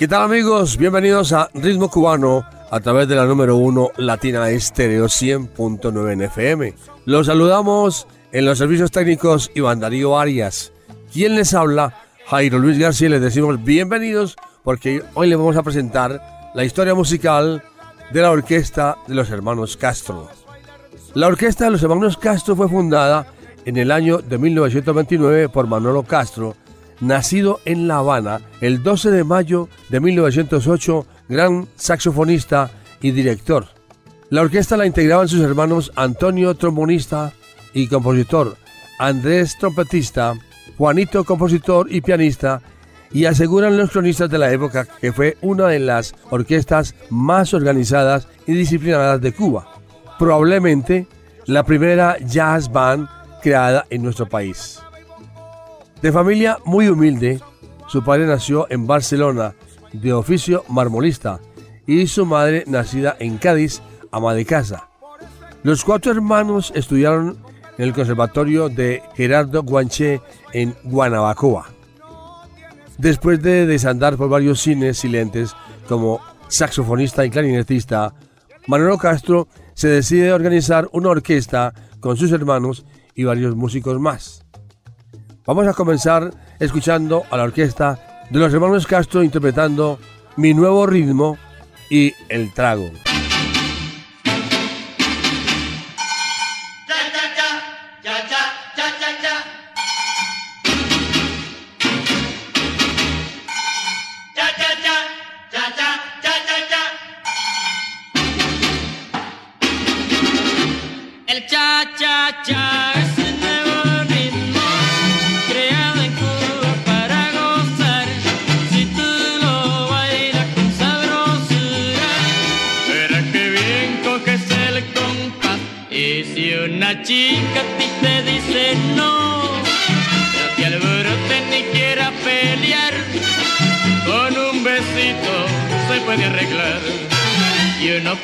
¿Qué tal amigos? Bienvenidos a Ritmo Cubano a través de la número 1 Latina Estéreo 100.9 FM. Los saludamos en los servicios técnicos Iván Darío Arias. ¿Quién les habla? Jairo Luis García. Les decimos bienvenidos porque hoy les vamos a presentar la historia musical de la orquesta de los hermanos Castro. La orquesta de los hermanos Castro fue fundada en el año de 1929 por Manolo Castro nacido en La Habana el 12 de mayo de 1908, gran saxofonista y director. La orquesta la integraban sus hermanos Antonio, trombonista y compositor, Andrés, trompetista, Juanito, compositor y pianista, y aseguran los cronistas de la época que fue una de las orquestas más organizadas y disciplinadas de Cuba, probablemente la primera jazz band creada en nuestro país. De familia muy humilde, su padre nació en Barcelona, de oficio marmolista, y su madre nacida en Cádiz, ama de casa. Los cuatro hermanos estudiaron en el Conservatorio de Gerardo Guanché en Guanabacoa. Después de desandar por varios cines silentes como saxofonista y clarinetista, Manolo Castro se decide a organizar una orquesta con sus hermanos y varios músicos más. Vamos a comenzar escuchando a la orquesta de los hermanos Castro interpretando Mi nuevo ritmo y El trago.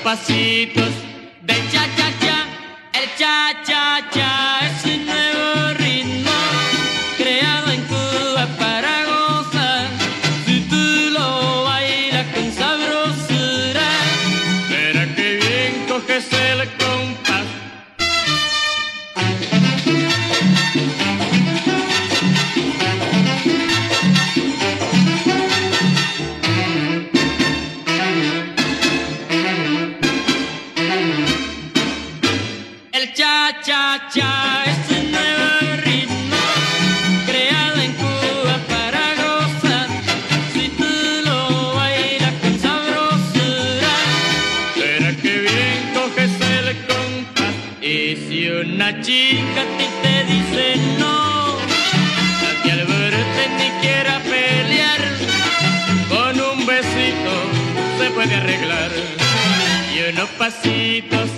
Y una chica a ti te dice no, no te alborotes ni quiera pelear, con un besito se puede arreglar. Y unos pasitos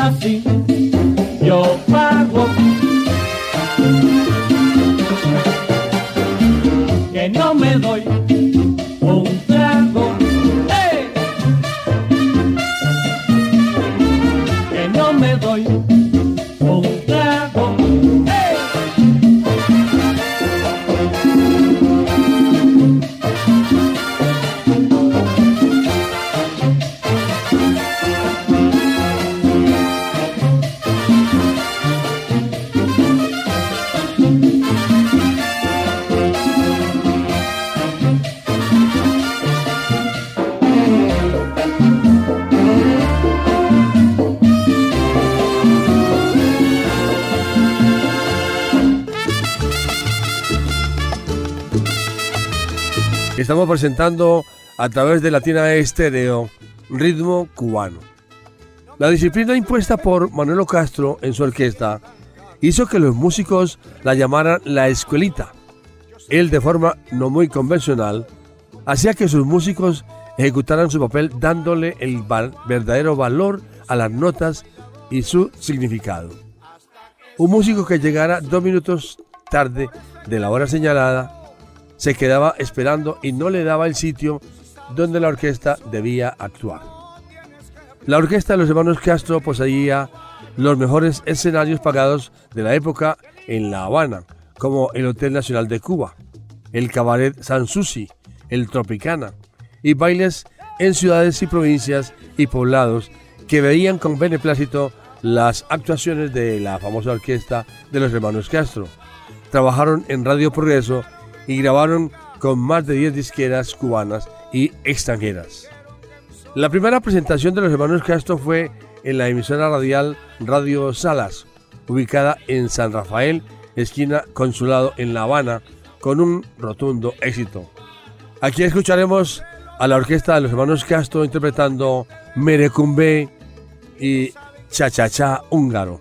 Si Estamos presentando a través de Latina Estéreo ritmo cubano. La disciplina impuesta por Manuelo Castro en su orquesta hizo que los músicos la llamaran la escuelita. Él, de forma no muy convencional, hacía que sus músicos ejecutaran su papel dándole el verdadero valor a las notas y su significado. Un músico que llegara dos minutos tarde de la hora señalada se quedaba esperando y no le daba el sitio donde la orquesta debía actuar. La orquesta de los hermanos Castro poseía los mejores escenarios pagados de la época en La Habana, como el Hotel Nacional de Cuba, el Cabaret Sanssouci, el Tropicana, y bailes en ciudades y provincias y poblados que veían con beneplácito las actuaciones de la famosa orquesta de los hermanos Castro. Trabajaron en Radio Progreso y grabaron con más de 10 disqueras cubanas y extranjeras. La primera presentación de los hermanos Castro fue en la emisora radial Radio Salas, ubicada en San Rafael, esquina Consulado en La Habana, con un rotundo éxito. Aquí escucharemos a la orquesta de los hermanos Castro interpretando Merecumbe y Cha Cha Cha húngaro.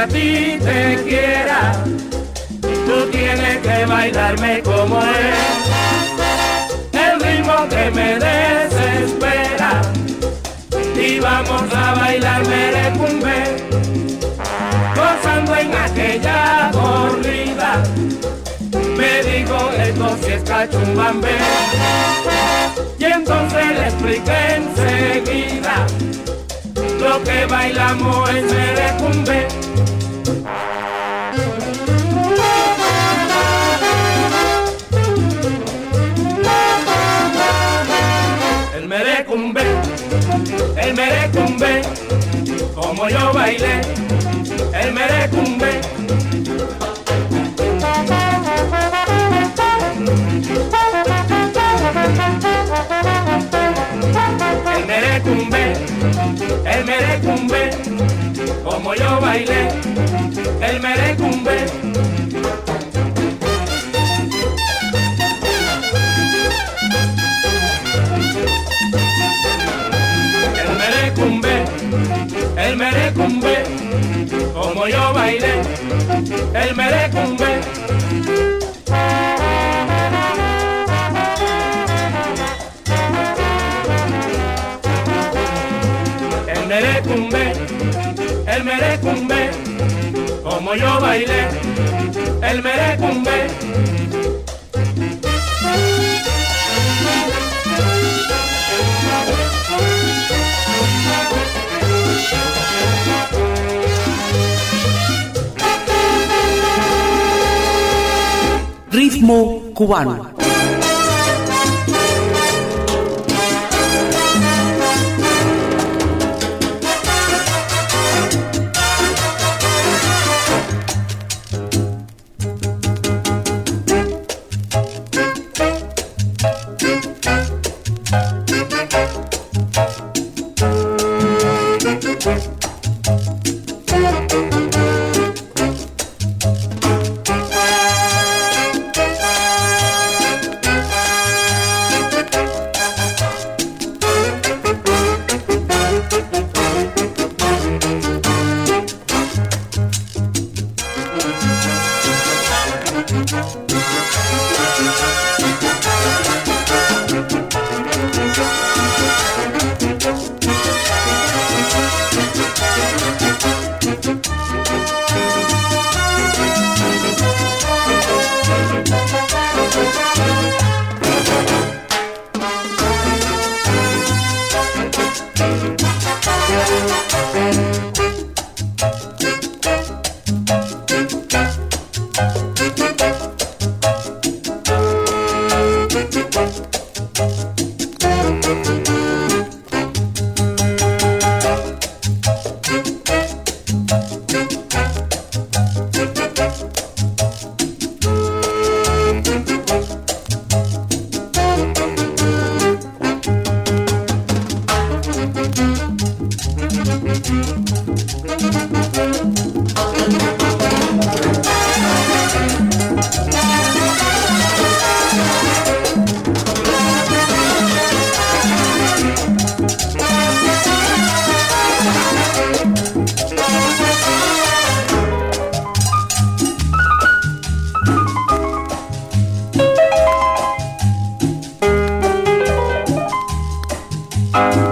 A ti te quiera, tú tienes que bailarme como es. El ritmo que me desespera. Y vamos a bailar merecumbe, gozando en aquella corrida. Me dijo esto si es cachumbambe. Y entonces le expliqué enseguida lo que bailamos es merecumbe. Merecumbe, como yo bailé, el merecumbe. El merecumbe, el merecumbe, como yo bailé, el merecumbe. El merecumbe, como yo bailé, el merecumbe. El merecumbe, el merecumbe, como yo bailé, el merecumbe. Cubano. Por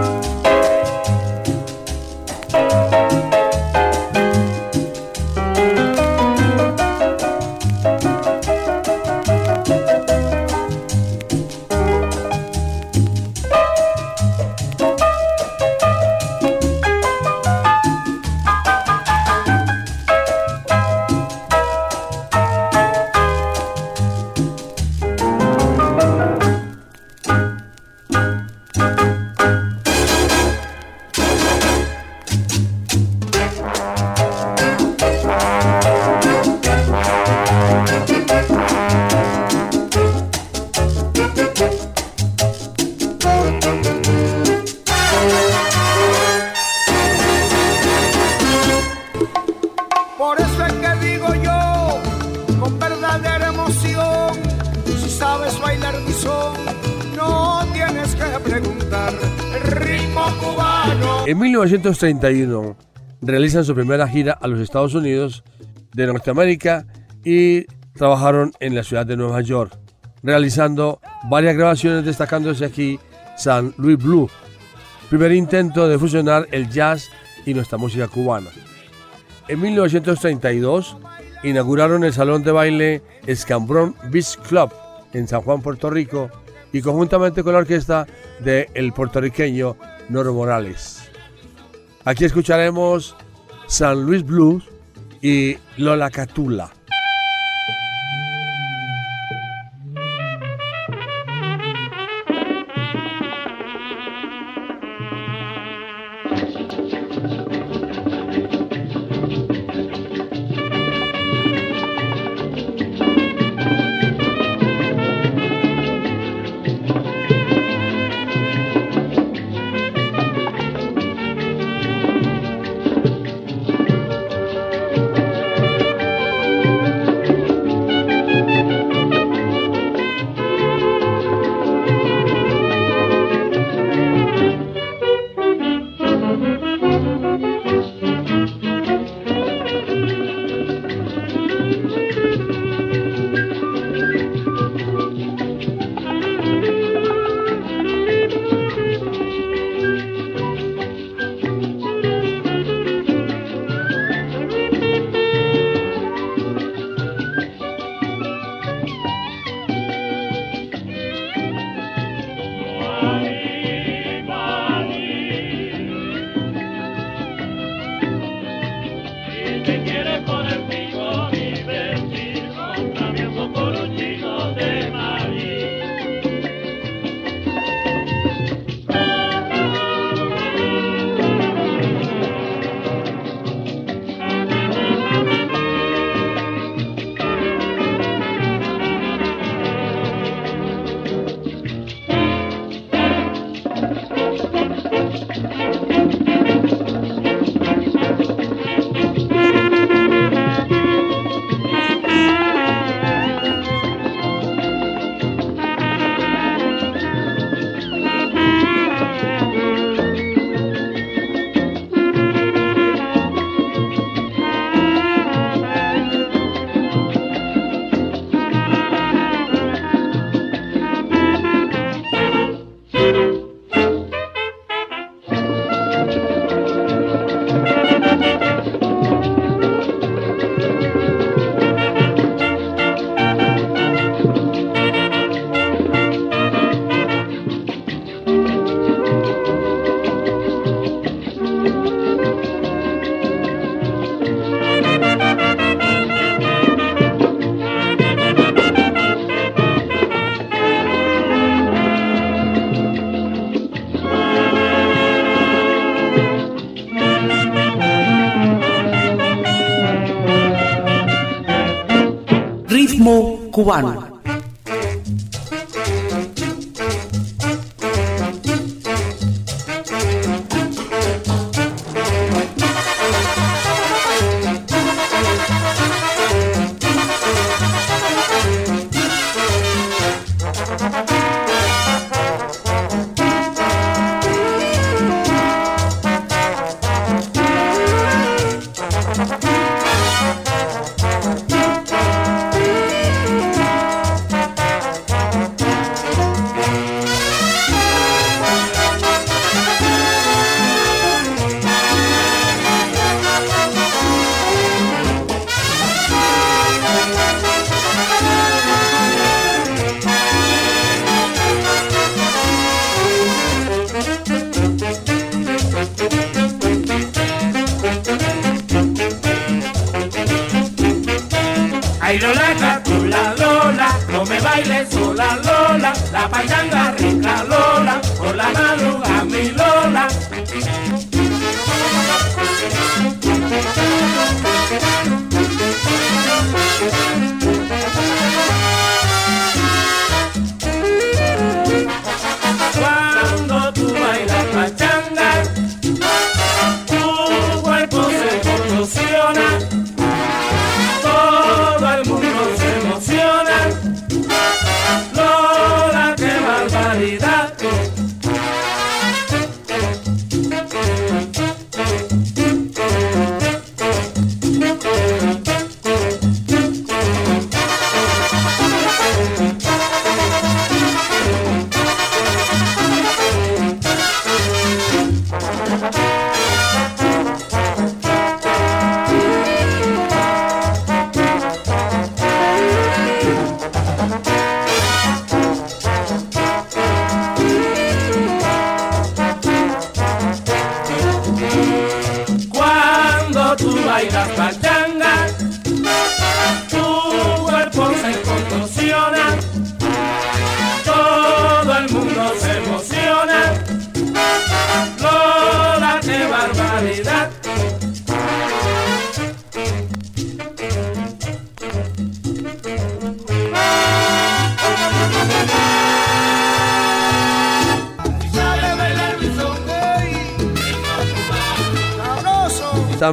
1931, realizan su primera gira a los Estados Unidos de Norteamérica y trabajaron en la ciudad de Nueva York, realizando varias grabaciones destacándose aquí San Luis Blue, primer intento de fusionar el jazz y nuestra música cubana. En 1932 inauguraron el salón de baile Escambrón Beach Club en San Juan, Puerto Rico, y conjuntamente con la orquesta de puertorriqueño Noro Morales. Aquí escucharemos San Luis Blues y Lola Catula. Cubano. Ay Lola, Catula, Lola, no me bailes sola, Lola, la payanga rica, Lola, por la madruga, mi Lola.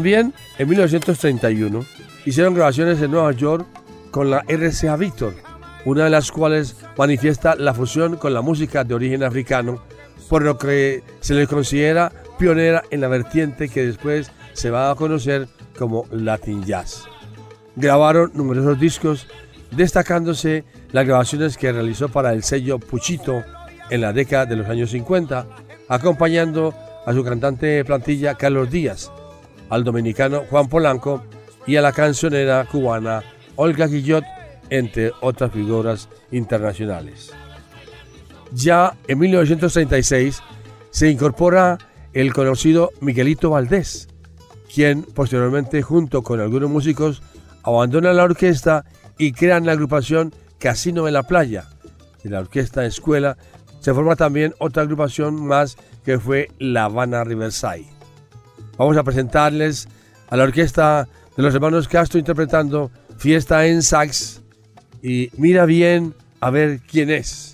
También en 1931 hicieron grabaciones en Nueva York con la RCA Victor, una de las cuales manifiesta la fusión con la música de origen africano, por lo que se le considera pionera en la vertiente que después se va a conocer como Latin Jazz. Grabaron numerosos discos, destacándose las grabaciones que realizó para el sello Puchito en la década de los años 50, acompañando a su cantante de plantilla Carlos Díaz, al dominicano Juan Polanco y a la cancionera cubana Olga Guillot, entre otras figuras internacionales. Ya en 1936 se incorpora el conocido Miguelito Valdés, quien posteriormente junto con algunos músicos abandona la orquesta y crean la agrupación Casino en la Playa. De la orquesta escuela se forma también otra agrupación más que fue La Habana Riverside. Vamos a presentarles a la orquesta de los hermanos Castro interpretando Fiesta en Sax y mira bien a ver quién es.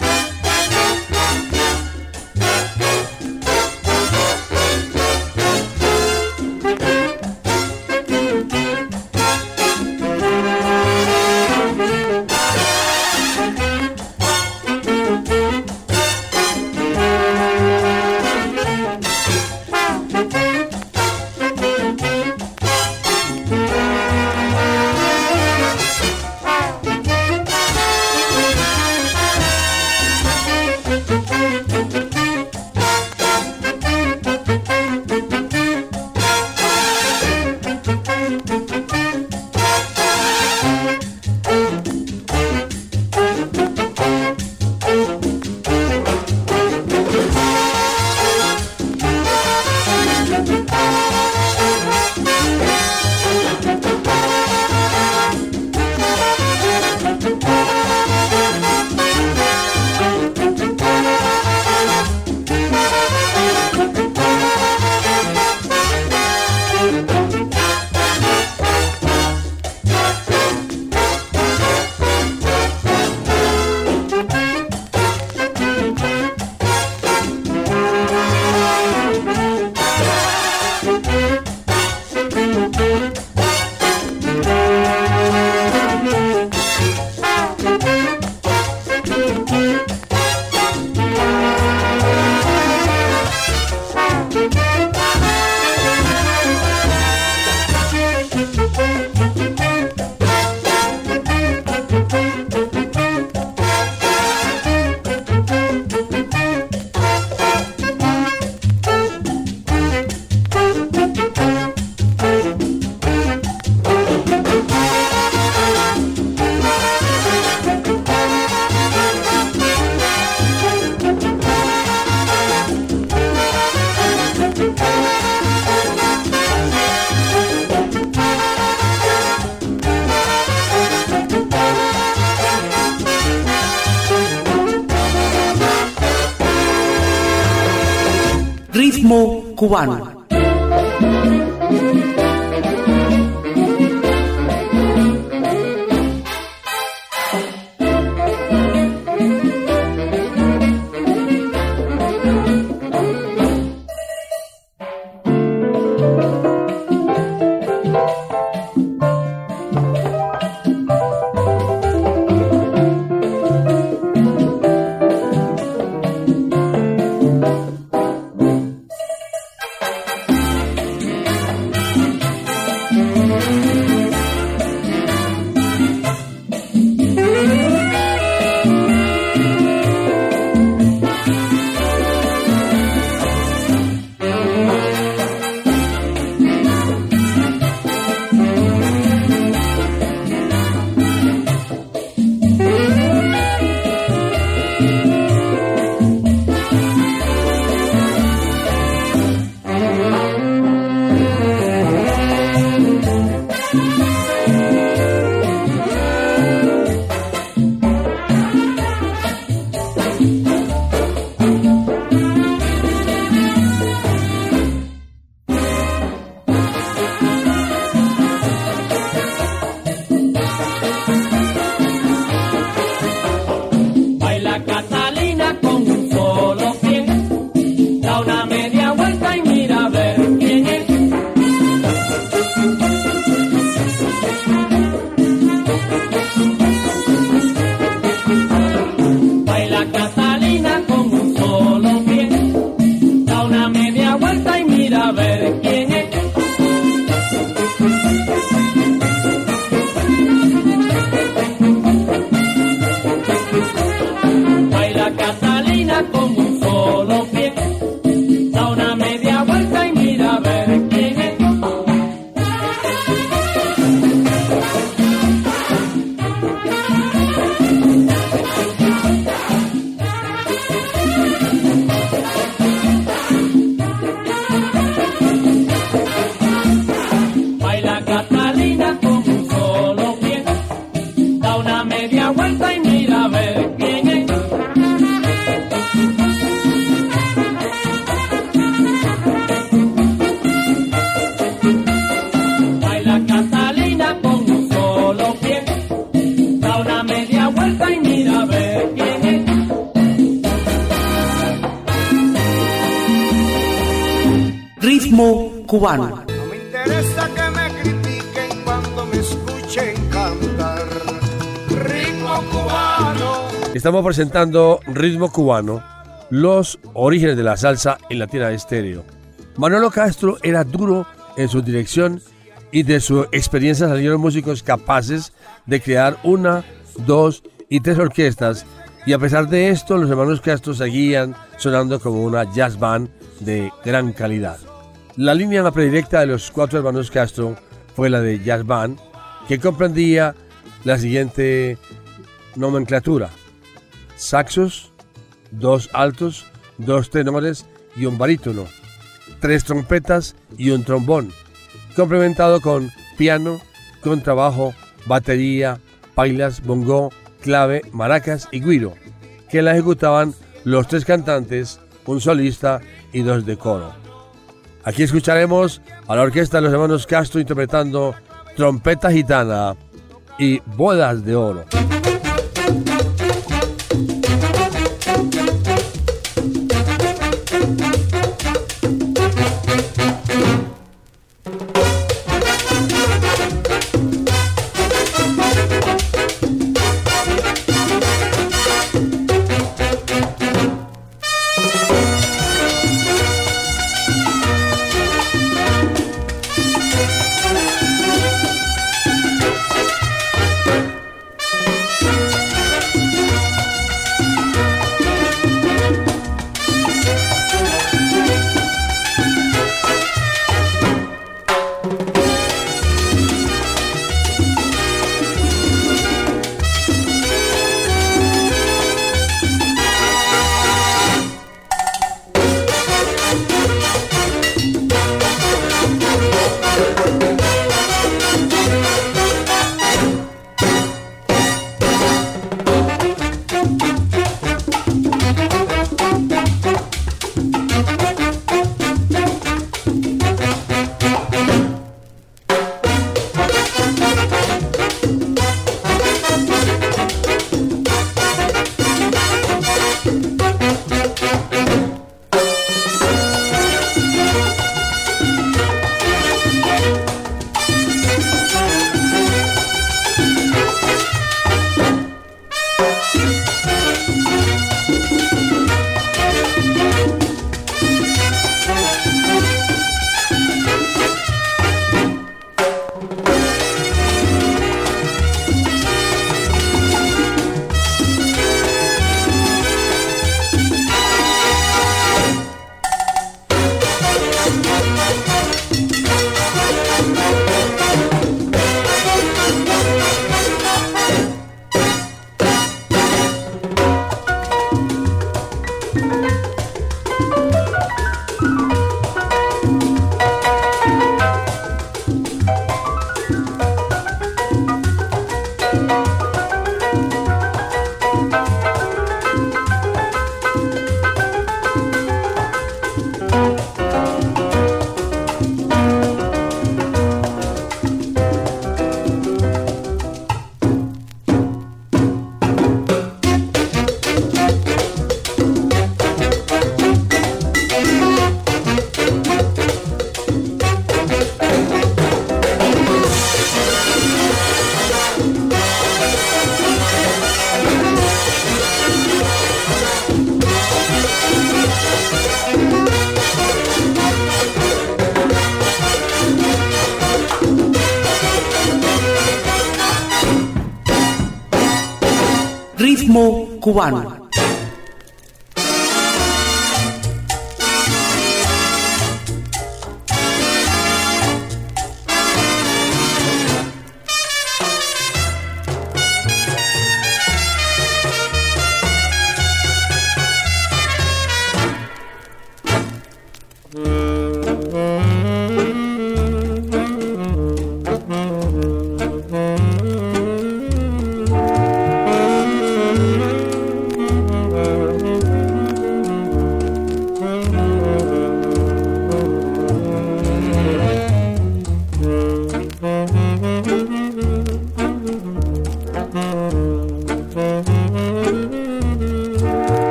Cubano. No me interesa que me critiquen cuando me escuchen cantar. Ritmo cubano. Estamos presentando Ritmo Cubano, los orígenes de la salsa en Latina Estéreo. Manolo Castro era duro en su dirección y de su experiencia salieron músicos capaces de crear una, dos y tres orquestas y a pesar de esto los hermanos Castro seguían sonando como una jazz band de gran calidad. La línea predilecta de los cuatro hermanos Castro fue la de jazz band que comprendía la siguiente nomenclatura saxos, dos altos, dos tenores y un barítono, tres trompetas y un trombón, complementado con piano, contrabajo, batería, pailas, bongo, clave, maracas y guiro, que la ejecutaban los tres cantantes, un solista y dos de coro. Aquí escucharemos a la orquesta de los hermanos Castro interpretando Trompeta Gitana y Bodas de Oro. Cubano.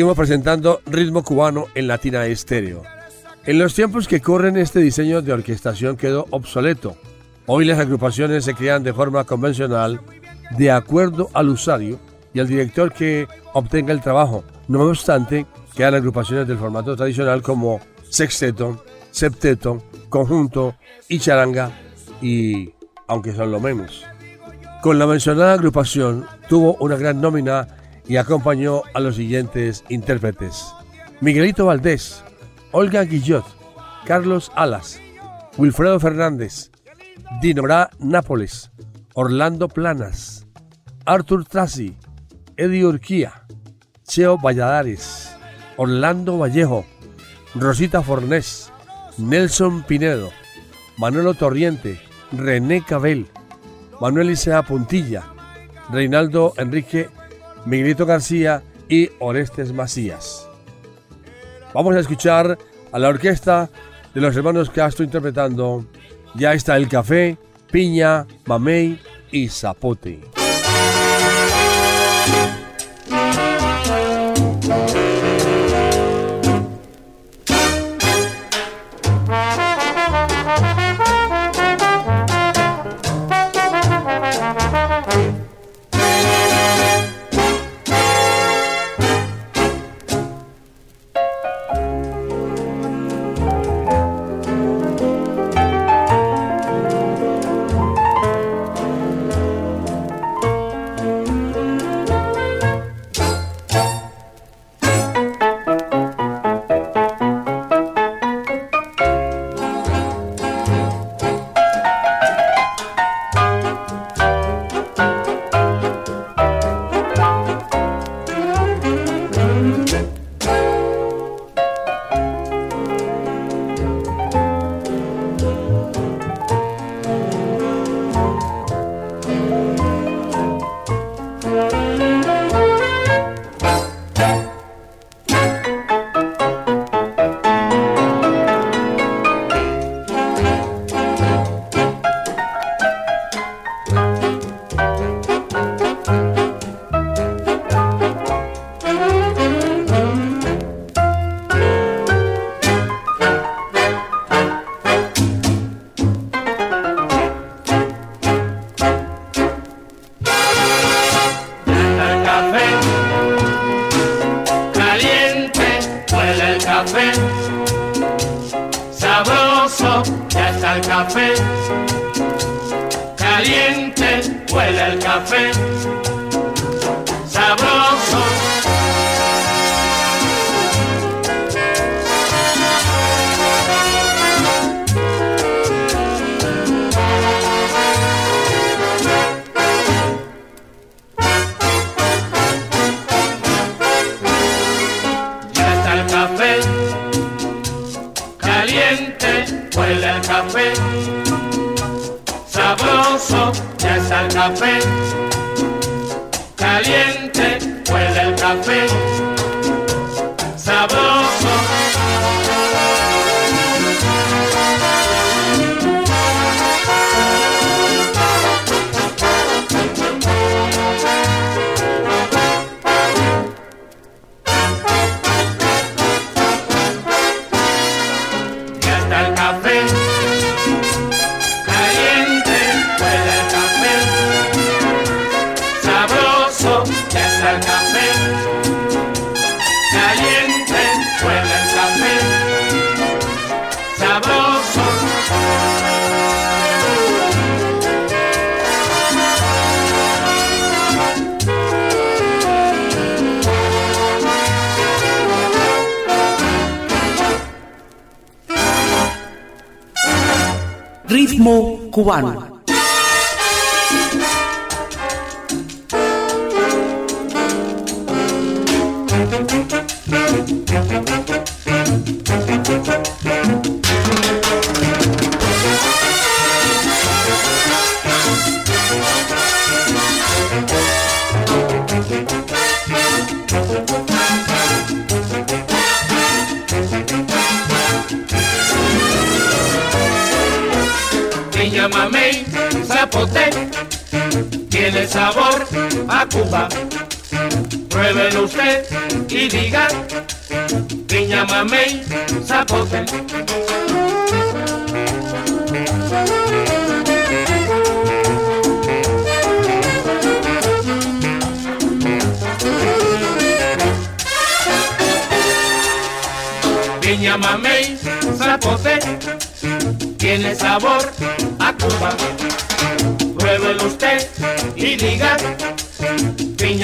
Seguimos presentando ritmo cubano en Latina Estéreo. En los tiempos que corren este diseño de orquestación quedó obsoleto. Hoy las agrupaciones se crean de forma convencional de acuerdo al usuario y al director que obtenga el trabajo. No obstante, quedan agrupaciones del formato tradicional como sexteto, septeto, conjunto y charanga y aunque son lo menos. Con la mencionada agrupación tuvo una gran nómina y acompañó a los siguientes intérpretes. Miguelito Valdés, Olga Guillot, Carlos Alas, Wilfredo Fernández, Dinorá Nápoles, Orlando Planas, Arthur Tracy, Eddie Urquía, Cheo Valladares, Orlando Vallejo, Rosita Fornés, Nelson Pinedo, Manuelo Torriente, René Cabel, Manuel Isea Puntilla, Reinaldo Enrique, Miguelito García y Orestes Macías. Vamos a escuchar a la orquesta de los hermanos Castro interpretando Ya está el café, piña, mamey y zapote.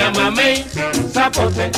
Mamey, zapote.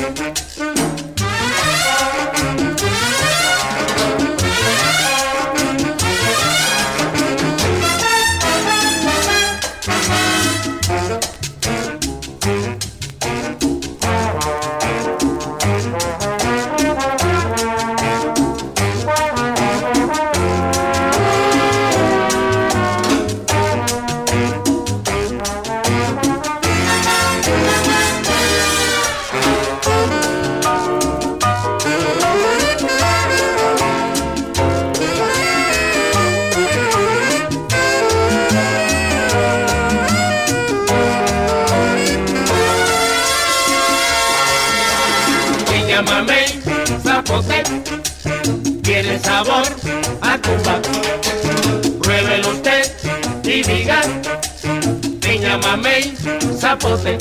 Mamey, zapote.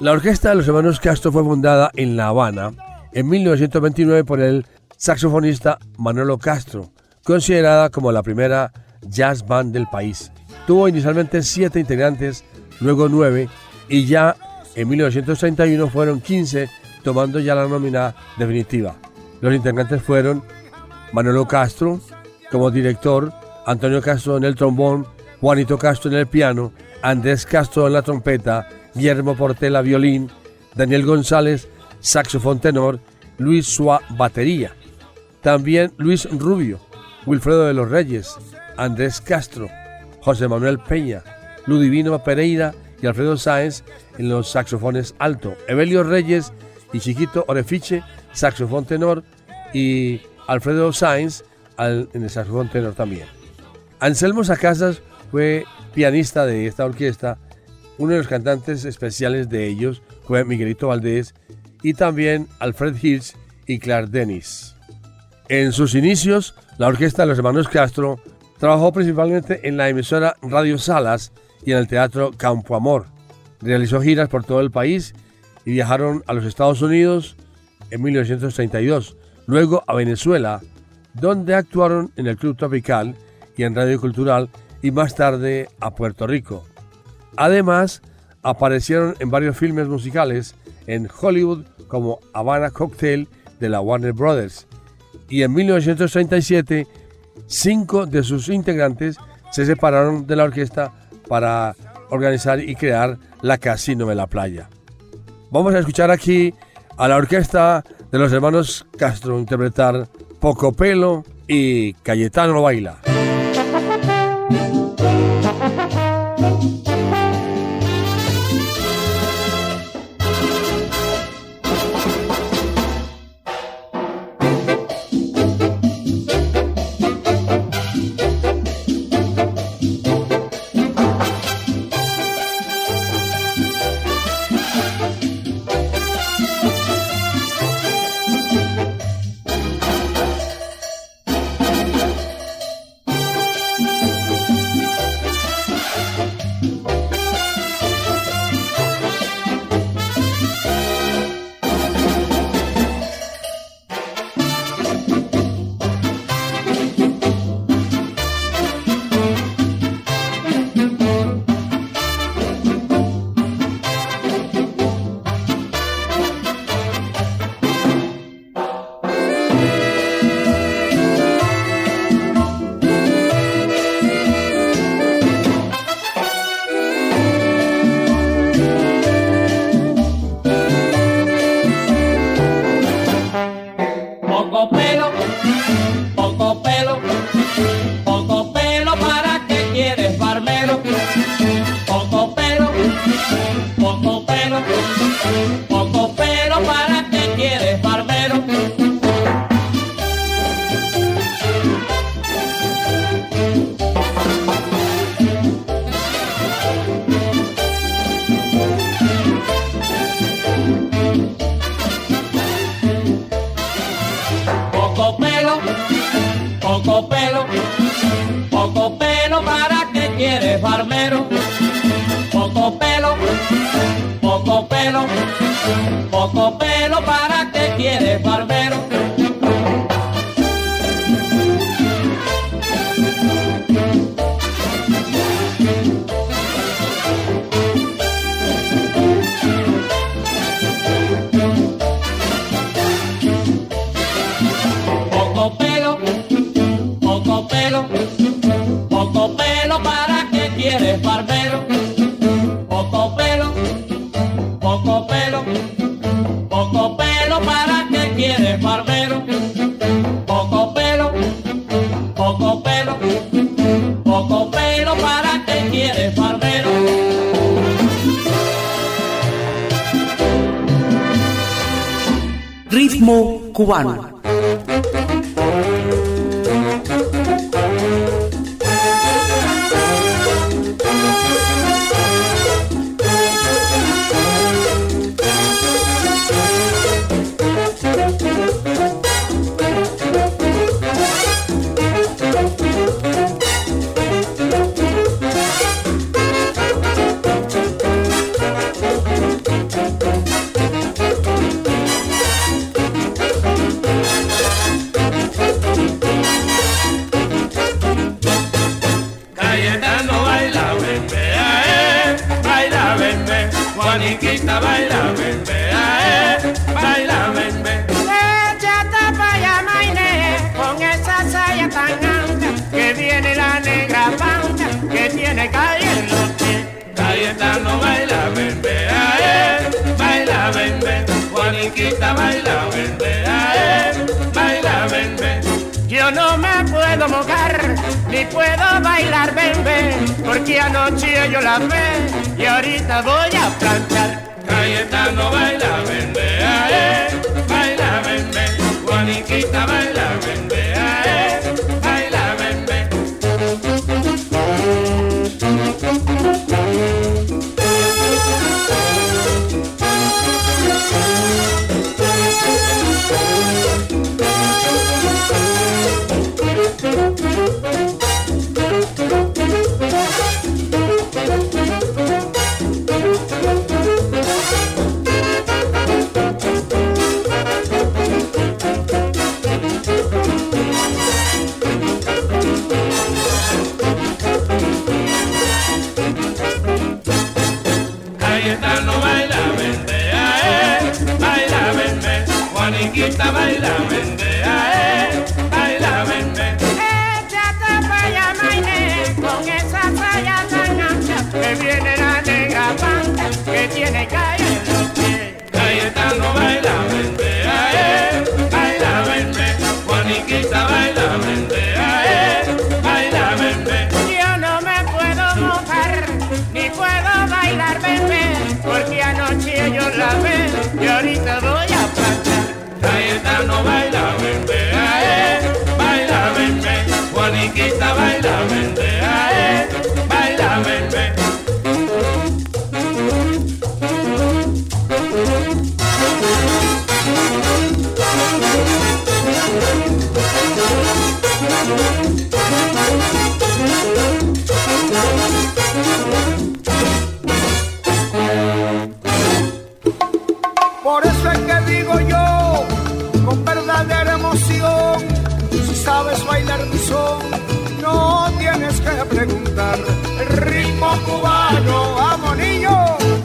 La orquesta de los hermanos Castro fue fundada en La Habana en 1929 por el saxofonista Manolo Castro, considerada como la primera jazz band del país. Tuvo inicialmente siete integrantes, luego nueve, y ya en 1931 fueron 15, tomando ya la nómina definitiva. Los integrantes fueron Manolo Castro como director, Antonio Castro en el trombón, Juanito Castro en el piano, Andrés Castro en la trompeta, Guillermo Portela violín, Daniel González saxofón tenor, Luis Suá batería. También Luis Rubio, Wilfredo de los Reyes, Andrés Castro, José Manuel Peña, Ludivino Pereira y Alfredo Sáenz en los saxofones alto, Evelio Reyes y Chiquito Orefiche, saxofón tenor y Alfredo Sáenz en el saxofón tenor también. Anselmo Sacasas fue pianista de esta orquesta, uno de los cantantes especiales de ellos fue Miguelito Valdés y también Alfred Hills y Clark Dennis. En sus inicios, la orquesta de los hermanos Castro trabajó principalmente en la emisora Radio Salas y en el teatro Campo Amor. Realizó giras por todo el país y viajaron a los Estados Unidos en 1932, luego a Venezuela, donde actuaron en el Club Tropical y en Radio Cultural y más tarde a Puerto Rico. Además, aparecieron en varios filmes musicales en Hollywood como Havana Cocktail de la Warner Brothers. Y en 1937, cinco de sus integrantes se separaron de la orquesta para organizar y crear la Casino de la Playa. Vamos a escuchar aquí a la orquesta de los hermanos Castro interpretar Poco Pelo y Cayetano Baila. one. bailar, ven, porque anoche yo la ve y ahorita voy a planchar. Cayetano baila, ven, ven, eh, baila, ven, ven, Juaniquita baila, ven.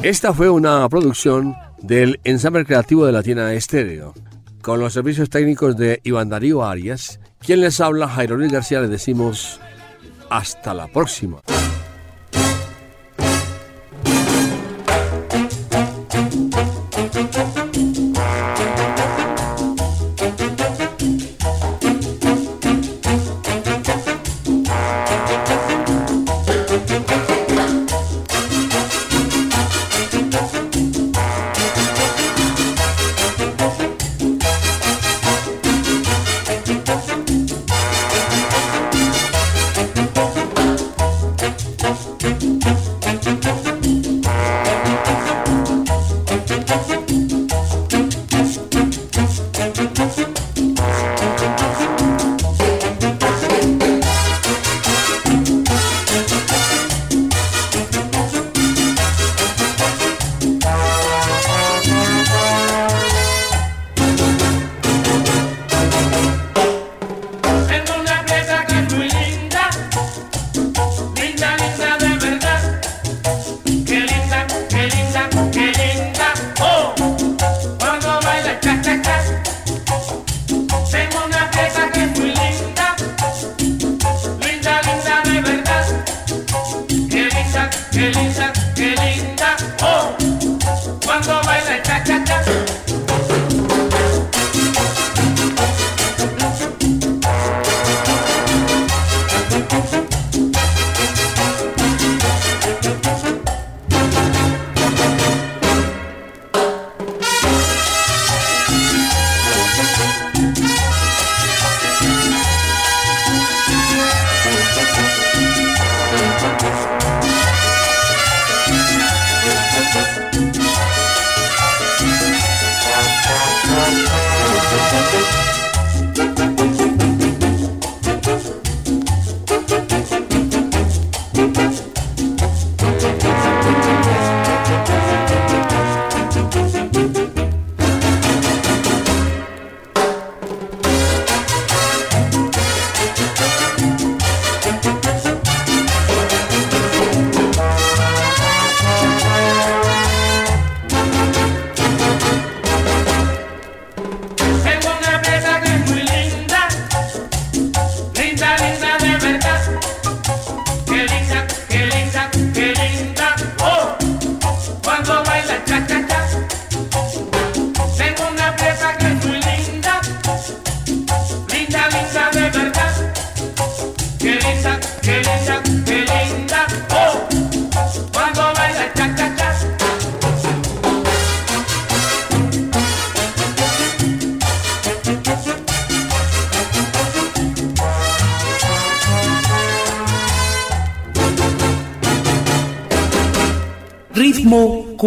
Esta fue una producción del ensamble creativo de la Latina Estéreo, con los servicios técnicos de Iván Darío Arias, quien les habla, Jairo Luis García, les decimos hasta la próxima.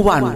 one.